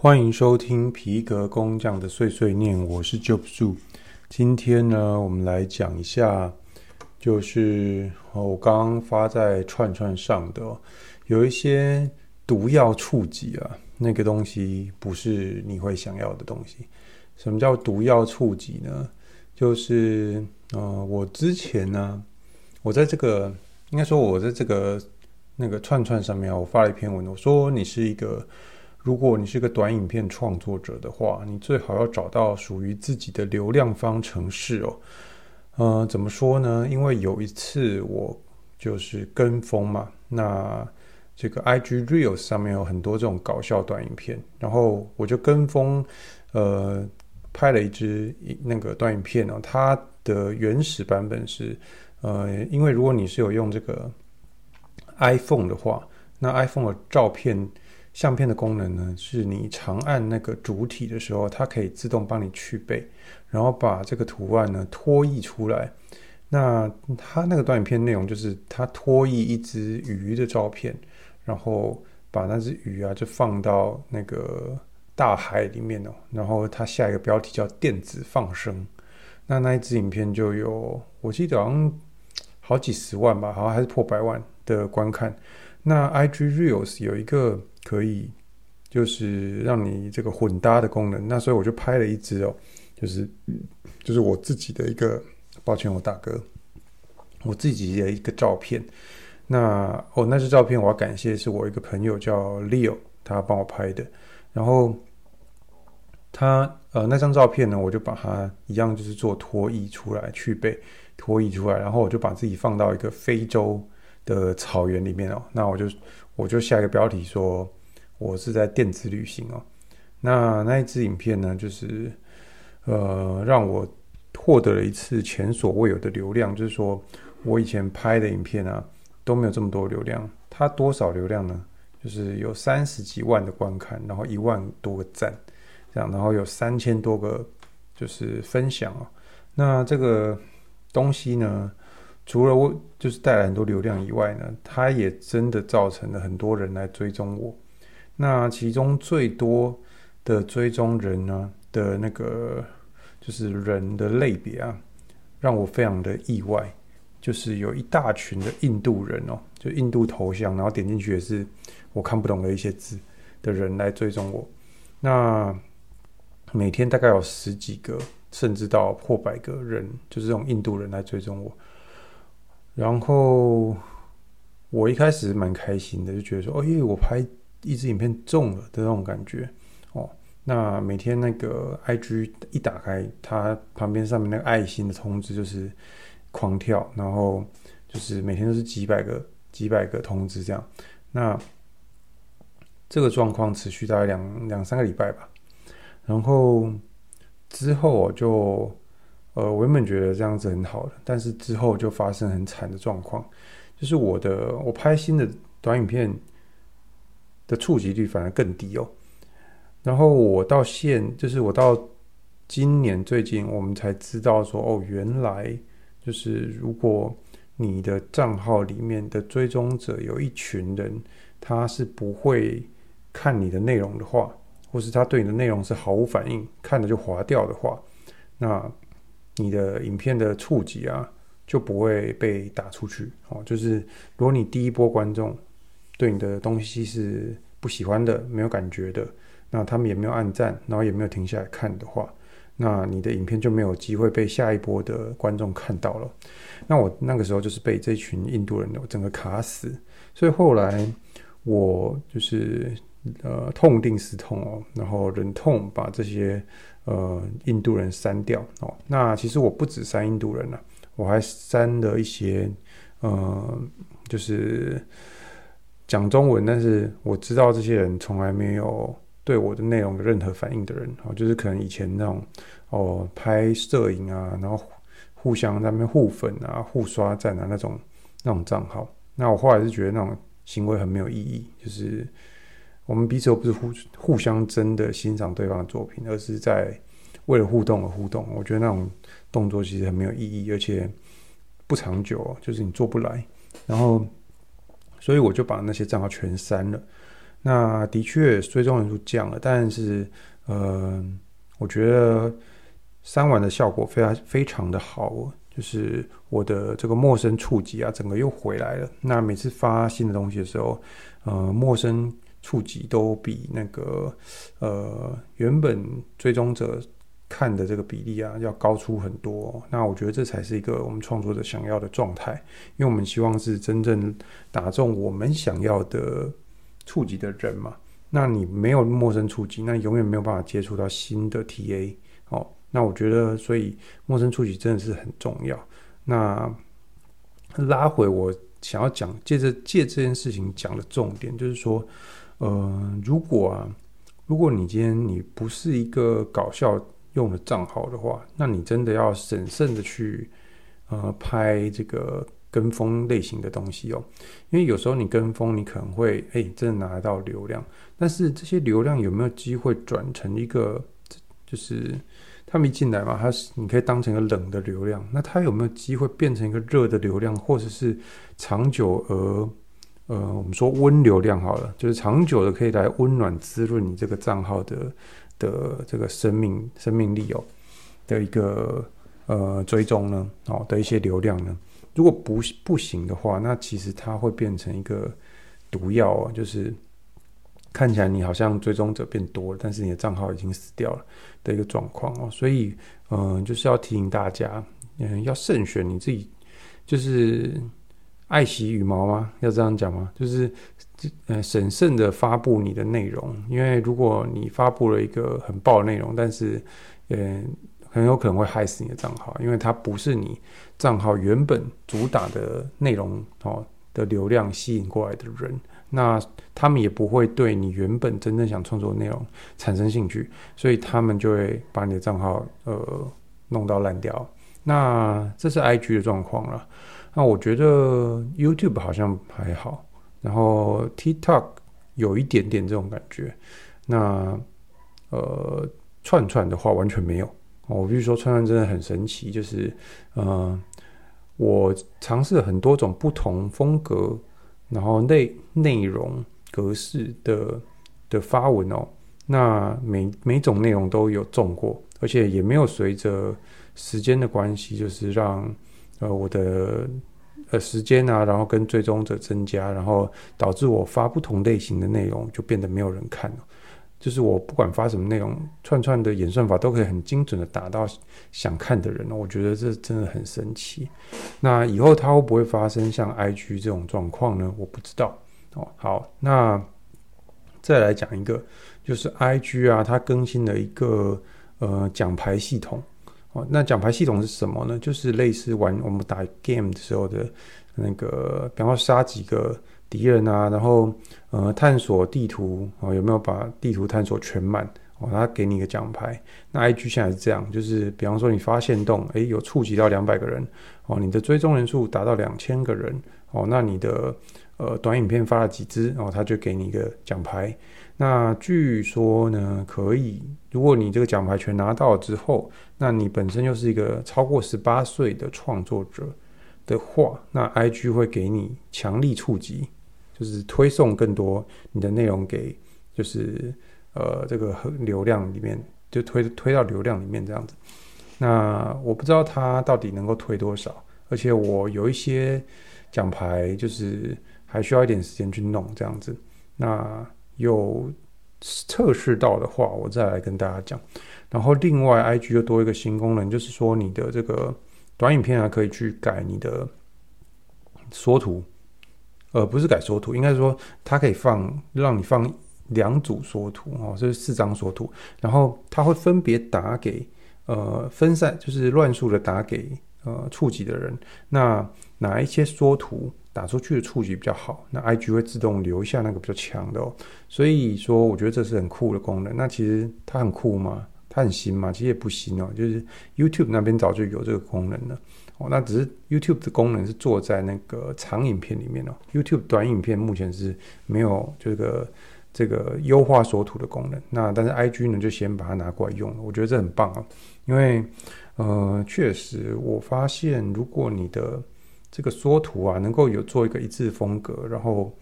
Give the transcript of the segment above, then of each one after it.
欢迎收听皮革工匠的碎碎念，我是 Job Su。今天呢，我们来讲一下，就是我刚发在串串上的，有一些毒药触及啊，那个东西不是你会想要的东西。什么叫毒药触及呢？就是呃，我之前呢，我在这个应该说，我在这个那个串串上面，我发了一篇文，我说你是一个。如果你是个短影片创作者的话，你最好要找到属于自己的流量方程式哦。呃，怎么说呢？因为有一次我就是跟风嘛，那这个 IG Reels 上面有很多这种搞笑短影片，然后我就跟风，呃，拍了一支那个短影片哦。它的原始版本是，呃，因为如果你是有用这个 iPhone 的话，那 iPhone 的照片。相片的功能呢，是你长按那个主体的时候，它可以自动帮你去背，然后把这个图案呢拖曳出来。那它那个短影片内容就是它拖曳一只鱼的照片，然后把那只鱼啊就放到那个大海里面哦，然后它下一个标题叫电子放生。那那一支影片就有，我记得好像好几十万吧，好像还是破百万的观看。那 IG Reels 有一个。可以，就是让你这个混搭的功能。那所以我就拍了一支哦，就是就是我自己的一个，抱歉我大哥，我自己的一个照片。那哦，那张照片我要感谢是我一个朋友叫 Leo，他帮我拍的。然后他呃那张照片呢，我就把它一样就是做拖曳出来，去背拖曳出来，然后我就把自己放到一个非洲的草原里面哦。那我就我就下一个标题说。我是在电子旅行哦，那那一支影片呢，就是呃，让我获得了一次前所未有的流量。就是说我以前拍的影片啊都没有这么多流量，它多少流量呢？就是有三十几万的观看，然后一万多个赞，这样，然后有三千多个就是分享哦。那这个东西呢，除了我就是带来很多流量以外呢，它也真的造成了很多人来追踪我。那其中最多的追踪人呢的那个就是人的类别啊，让我非常的意外，就是有一大群的印度人哦，就印度头像，然后点进去也是我看不懂的一些字的人来追踪我。那每天大概有十几个，甚至到破百个人，就是这种印度人来追踪我。然后我一开始蛮开心的，就觉得说，哦，因为我拍。一支影片中了的那种感觉哦，那每天那个 IG 一打开，它旁边上面那个爱心的通知就是狂跳，然后就是每天都是几百个、几百个通知这样。那这个状况持续大概两两三个礼拜吧，然后之后我就呃，我原本觉得这样子很好的，但是之后就发生很惨的状况，就是我的我拍新的短影片。的触及率反而更低哦。然后我到现，就是我到今年最近，我们才知道说，哦，原来就是如果你的账号里面的追踪者有一群人，他是不会看你的内容的话，或是他对你的内容是毫无反应，看了就划掉的话，那你的影片的触及啊就不会被打出去哦。就是如果你第一波观众。对你的东西是不喜欢的，没有感觉的，那他们也没有按赞，然后也没有停下来看的话，那你的影片就没有机会被下一波的观众看到了。那我那个时候就是被这群印度人整个卡死，所以后来我就是呃痛定思痛哦，然后忍痛把这些呃印度人删掉哦。那其实我不止删印度人了，我还删了一些呃就是。讲中文，但是我知道这些人从来没有对我的内容有任何反应的人，哦，就是可能以前那种哦拍摄影啊，然后互相在那边互粉啊、互刷赞啊那种那种账号，那我后来是觉得那种行为很没有意义，就是我们彼此又不是互互相真的欣赏对方的作品，而是在为了互动而互动，我觉得那种动作其实很没有意义，而且不长久，就是你做不来，然后。所以我就把那些账号全删了。那的确追踪人数降了，但是呃，我觉得删完的效果非常非常的好，就是我的这个陌生触及啊，整个又回来了。那每次发新的东西的时候，呃，陌生触及都比那个呃原本追踪者看的这个比例啊要高出很多。那我觉得这才是一个我们创作者想要的状态，因为我们希望是真正打中我们想要的触及的人嘛。那你没有陌生触及，那永远没有办法接触到新的 TA 哦。那我觉得，所以陌生触及真的是很重要。那拉回我想要讲，借着借这件事情讲的重点，就是说。呃，如果啊，如果你今天你不是一个搞笑用的账号的话，那你真的要审慎的去呃拍这个跟风类型的东西哦，因为有时候你跟风，你可能会哎真的拿得到流量，但是这些流量有没有机会转成一个，就是他们一进来嘛，他是你可以当成一个冷的流量，那他有没有机会变成一个热的流量，或者是长久而呃，我们说温流量好了，就是长久的可以来温暖滋润你这个账号的的这个生命生命力哦的一个呃追踪呢哦的一些流量呢，如果不不行的话，那其实它会变成一个毒药哦，就是看起来你好像追踪者变多了，但是你的账号已经死掉了的一个状况哦，所以嗯、就是要提醒大家，嗯、要慎选你自己，就是。爱惜羽毛吗？要这样讲吗？就是，呃，审慎的发布你的内容，因为如果你发布了一个很爆的内容，但是，呃，很有可能会害死你的账号，因为它不是你账号原本主打的内容哦的流量吸引过来的人，那他们也不会对你原本真正想创作的内容产生兴趣，所以他们就会把你的账号呃弄到烂掉。那这是 IG 的状况了。那我觉得 YouTube 好像还好，然后 TikTok 有一点点这种感觉。那呃，串串的话完全没有。我必须说，串串真的很神奇，就是呃，我尝试了很多种不同风格，然后内内容格式的的发文哦。那每每种内容都有中过，而且也没有随着时间的关系，就是让。呃，我的呃时间啊，然后跟追踪者增加，然后导致我发不同类型的内容就变得没有人看了。就是我不管发什么内容，串串的演算法都可以很精准的打到想看的人。我觉得这真的很神奇。那以后它会不会发生像 IG 这种状况呢？我不知道。哦，好，那再来讲一个，就是 IG 啊，它更新了一个呃奖牌系统。哦，那奖牌系统是什么呢？就是类似玩我们打 game 的时候的那个，比方说杀几个敌人啊，然后呃探索地图哦，有没有把地图探索全满哦，他给你一个奖牌。那 IG 现在是这样，就是比方说你发现洞，诶，有触及到两百个人哦，你的追踪人数达到两千个人哦，那你的呃短影片发了几支哦，他就给你一个奖牌。那据说呢，可以，如果你这个奖牌全拿到之后，那你本身又是一个超过十八岁的创作者的话，那 IG 会给你强力触及，就是推送更多你的内容给，就是呃这个流量里面，就推推到流量里面这样子。那我不知道他到底能够推多少，而且我有一些奖牌就是还需要一点时间去弄这样子。那有测试到的话，我再来跟大家讲。然后另外，IG 又多一个新功能，就是说你的这个短影片还可以去改你的缩图，呃，不是改缩图，应该是说它可以放让你放两组缩图哦，这是四张缩图，然后它会分别打给呃分散，就是乱数的打给呃触及的人。那哪一些缩图？打出去的触及比较好，那 IG 会自动留下那个比较强的哦。所以说，我觉得这是很酷的功能。那其实它很酷吗？它很新吗？其实也不新哦。就是 YouTube 那边早就有这个功能了哦。那只是 YouTube 的功能是做在那个长影片里面哦。YouTube 短影片目前是没有这个这个优化缩图的功能。那但是 IG 呢，就先把它拿过来用了。我觉得这很棒啊，因为呃，确实我发现如果你的这个缩图啊，能够有做一个一致风格，然后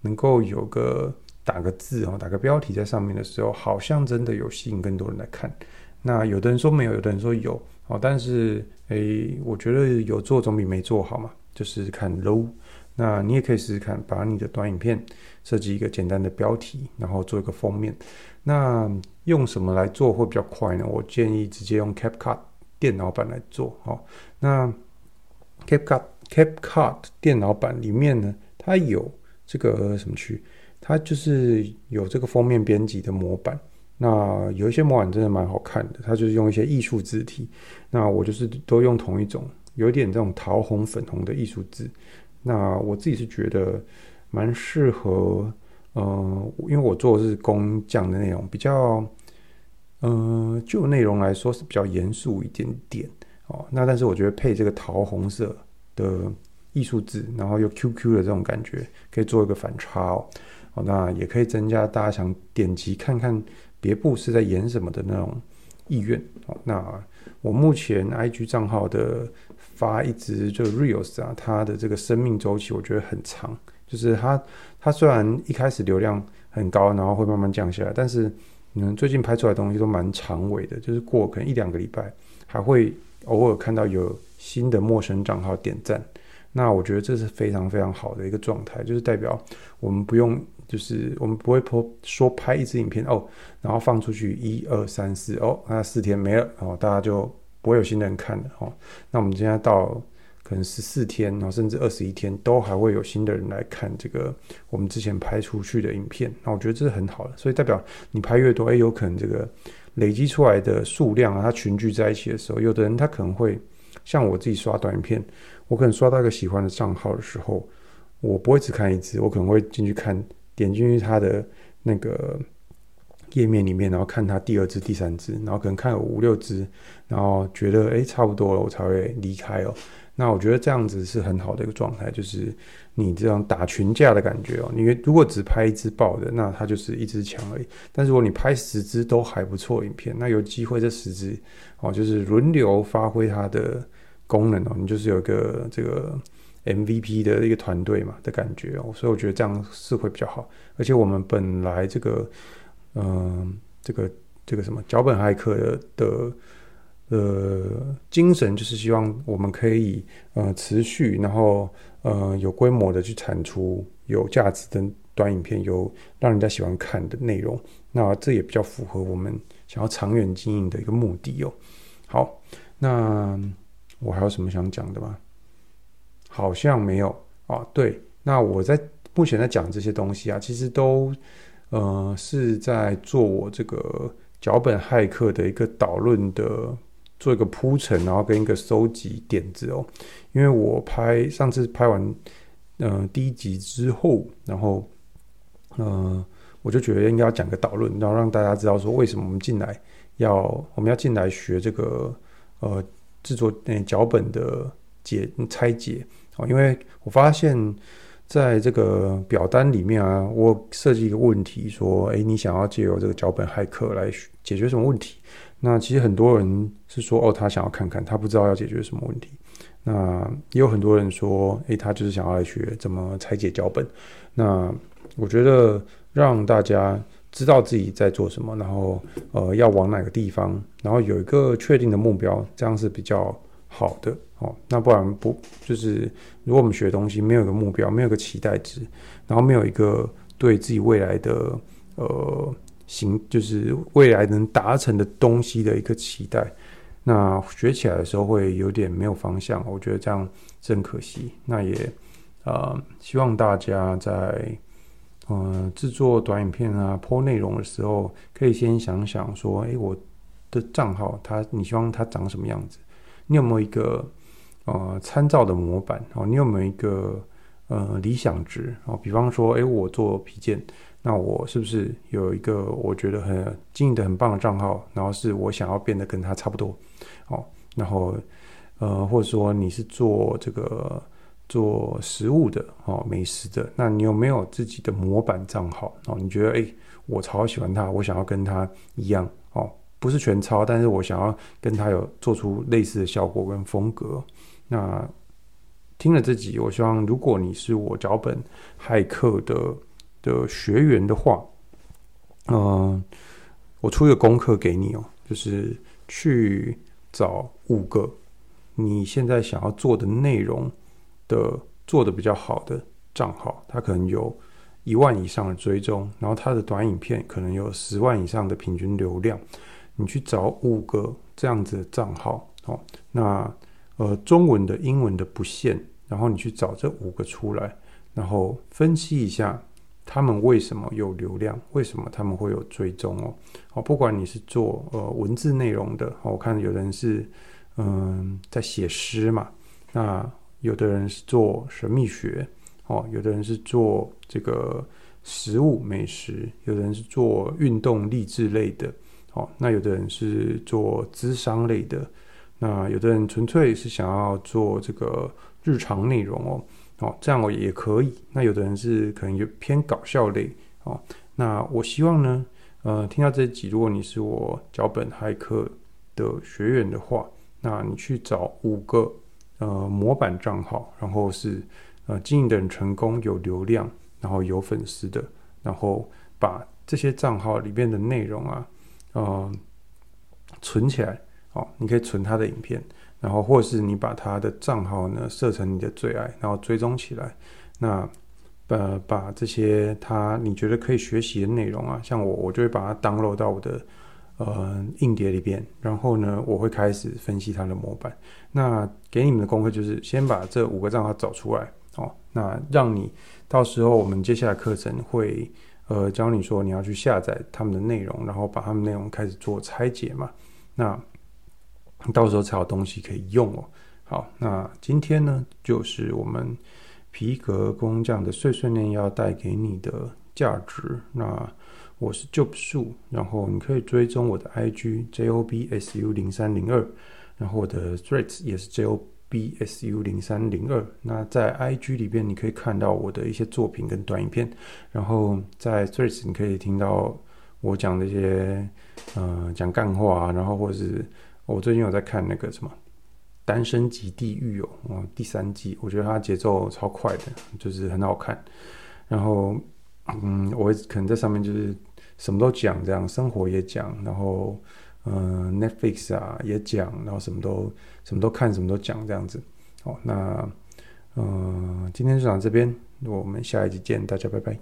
能够有个打个字哦，打个标题在上面的时候，好像真的有吸引更多人来看。那有的人说没有，有的人说有哦，但是诶，我觉得有做总比没做好嘛，就是看 low。那你也可以试试看，把你的短影片设计一个简单的标题，然后做一个封面。那用什么来做会比较快呢？我建议直接用 CapCut 电脑版来做哦。那 CapCut CapCut 电脑版里面呢，它有这个什么区？它就是有这个封面编辑的模板。那有一些模板真的蛮好看的，它就是用一些艺术字体。那我就是都用同一种，有点这种桃红、粉红的艺术字。那我自己是觉得蛮适合，呃，因为我做的是工匠的内容，比较，呃，就内容来说是比较严肃一点点哦。那但是我觉得配这个桃红色的艺术字，然后又 QQ 的这种感觉，可以做一个反差哦。哦，那也可以增加大家想点击看看别部是在演什么的那种意愿哦。那我目前 IG 账号的。发一支就 Reels 啊，它的这个生命周期我觉得很长，就是它它虽然一开始流量很高，然后会慢慢降下来，但是嗯，最近拍出来的东西都蛮长尾的，就是过可能一两个礼拜，还会偶尔看到有新的陌生账号点赞，那我觉得这是非常非常好的一个状态，就是代表我们不用，就是我们不会说说拍一支影片哦，然后放出去一二三四哦，那四天没了，然后大家就。不会有新的人看了哦。那我们现在到可能十四天，然后甚至二十一天，都还会有新的人来看这个我们之前拍出去的影片。那我觉得这是很好的，所以代表你拍越多，哎，有可能这个累积出来的数量啊，它群聚在一起的时候，有的人他可能会像我自己刷短影片，我可能刷到一个喜欢的账号的时候，我不会只看一只，我可能会进去看，点进去他的那个。页面里面，然后看他第二只、第三只，然后可能看有五六只，然后觉得诶差不多了，我才会离开哦。那我觉得这样子是很好的一个状态，就是你这样打群架的感觉哦。你如果只拍一支爆的，那它就是一支枪而已。但是如果你拍十支都还不错影片，那有机会这十支哦，就是轮流发挥它的功能哦。你就是有一个这个 MVP 的一个团队嘛的感觉哦。所以我觉得这样是会比较好。而且我们本来这个。嗯、这个这个什么脚本骇客的的呃精神，就是希望我们可以呃持续，然后呃有规模的去产出有价值的短影片，有让人家喜欢看的内容。那这也比较符合我们想要长远经营的一个目的哦。好，那我还有什么想讲的吗？好像没有啊。对，那我在目前在讲这些东西啊，其实都。呃，是在做我这个脚本骇客的一个导论的，做一个铺陈，然后跟一个收集点子哦。因为我拍上次拍完，呃，第一集之后，然后，呃，我就觉得应该要讲个导论，然后让大家知道说为什么我们进来要我们要进来学这个呃制作那脚本的解拆解哦。因为我发现。在这个表单里面啊，我设计一个问题，说：诶，你想要借由这个脚本骇客来解决什么问题？那其实很多人是说，哦，他想要看看，他不知道要解决什么问题。那也有很多人说，诶，他就是想要来学怎么拆解脚本。那我觉得让大家知道自己在做什么，然后呃，要往哪个地方，然后有一个确定的目标，这样是比较好的。哦，那不然不就是，如果我们学东西没有一个目标，没有一个期待值，然后没有一个对自己未来的呃行，就是未来能达成的东西的一个期待，那学起来的时候会有点没有方向。我觉得这样真可惜。那也呃，希望大家在呃制作短影片啊、播内容的时候，可以先想想说，哎，我的账号它，你希望它长什么样子？你有没有一个？呃，参照的模板哦，你有没有一个呃理想值哦？比方说，哎，我做皮件，那我是不是有一个我觉得很经营的很棒的账号？然后是我想要变得跟他差不多哦。然后呃，或者说你是做这个做食物的哦，美食的，那你有没有自己的模板账号哦？你觉得哎，我超喜欢他，我想要跟他一样哦，不是全抄，但是我想要跟他有做出类似的效果跟风格。那听了这集，我希望如果你是我脚本骇客的的学员的话，嗯、我出一个功课给你哦，就是去找五个你现在想要做的内容的做的比较好的账号，它可能有一万以上的追踪，然后它的短影片可能有十万以上的平均流量，你去找五个这样子的账号哦，那呃中文的、英文的不限，然后你去找这五个出来，然后分析一下他们为什么有流量，为什么他们会有追踪哦，哦，不管你是做呃文字内容的，我看有人是嗯、在写诗嘛，那有的人是做神秘学。哦，有的人是做这个食物美食，有的人是做运动励志类的，哦，那有的人是做咨商类的，那有的人纯粹是想要做这个日常内容哦，哦，这样我也可以。那有的人是可能有偏搞笑类，哦，那我希望呢，呃，听到这集，如果你是我脚本骇客的学员的话，那你去找五个呃模板账号，然后是。呃，经营的人成功，有流量，然后有粉丝的，然后把这些账号里面的内容啊，呃，存起来，哦，你可以存他的影片，然后或是你把他的账号呢设成你的最爱，然后追踪起来，那呃把这些他你觉得可以学习的内容啊，像我，我就会把它 download 到我的呃硬碟里边，然后呢，我会开始分析它的模板。那给你们的功课就是先把这五个账号找出来。哦，那让你到时候我们接下来课程会呃教你说你要去下载他们的内容，然后把他们内容开始做拆解嘛。那到时候才有东西可以用哦。好，那今天呢就是我们皮革工匠的碎碎念要带给你的价值。那我是 Job 树，然后你可以追踪我的 IG JOBSU 零三零二，然后我的 Threads 也是 J O B S U 零三零二，那在 IG 里边你可以看到我的一些作品跟短影片，然后在 Threads 你可以听到我讲的一些呃讲干话，然后或者是我最近有在看那个什么《单身即地狱》哦，哦第三季，我觉得它节奏超快的，就是很好看。然后嗯，我可能在上面就是什么都讲，这样生活也讲，然后。嗯，Netflix 啊也讲，然后什么都什么都看，什么都讲这样子。好，那嗯，今天就讲这边，我们下一集见，大家拜拜。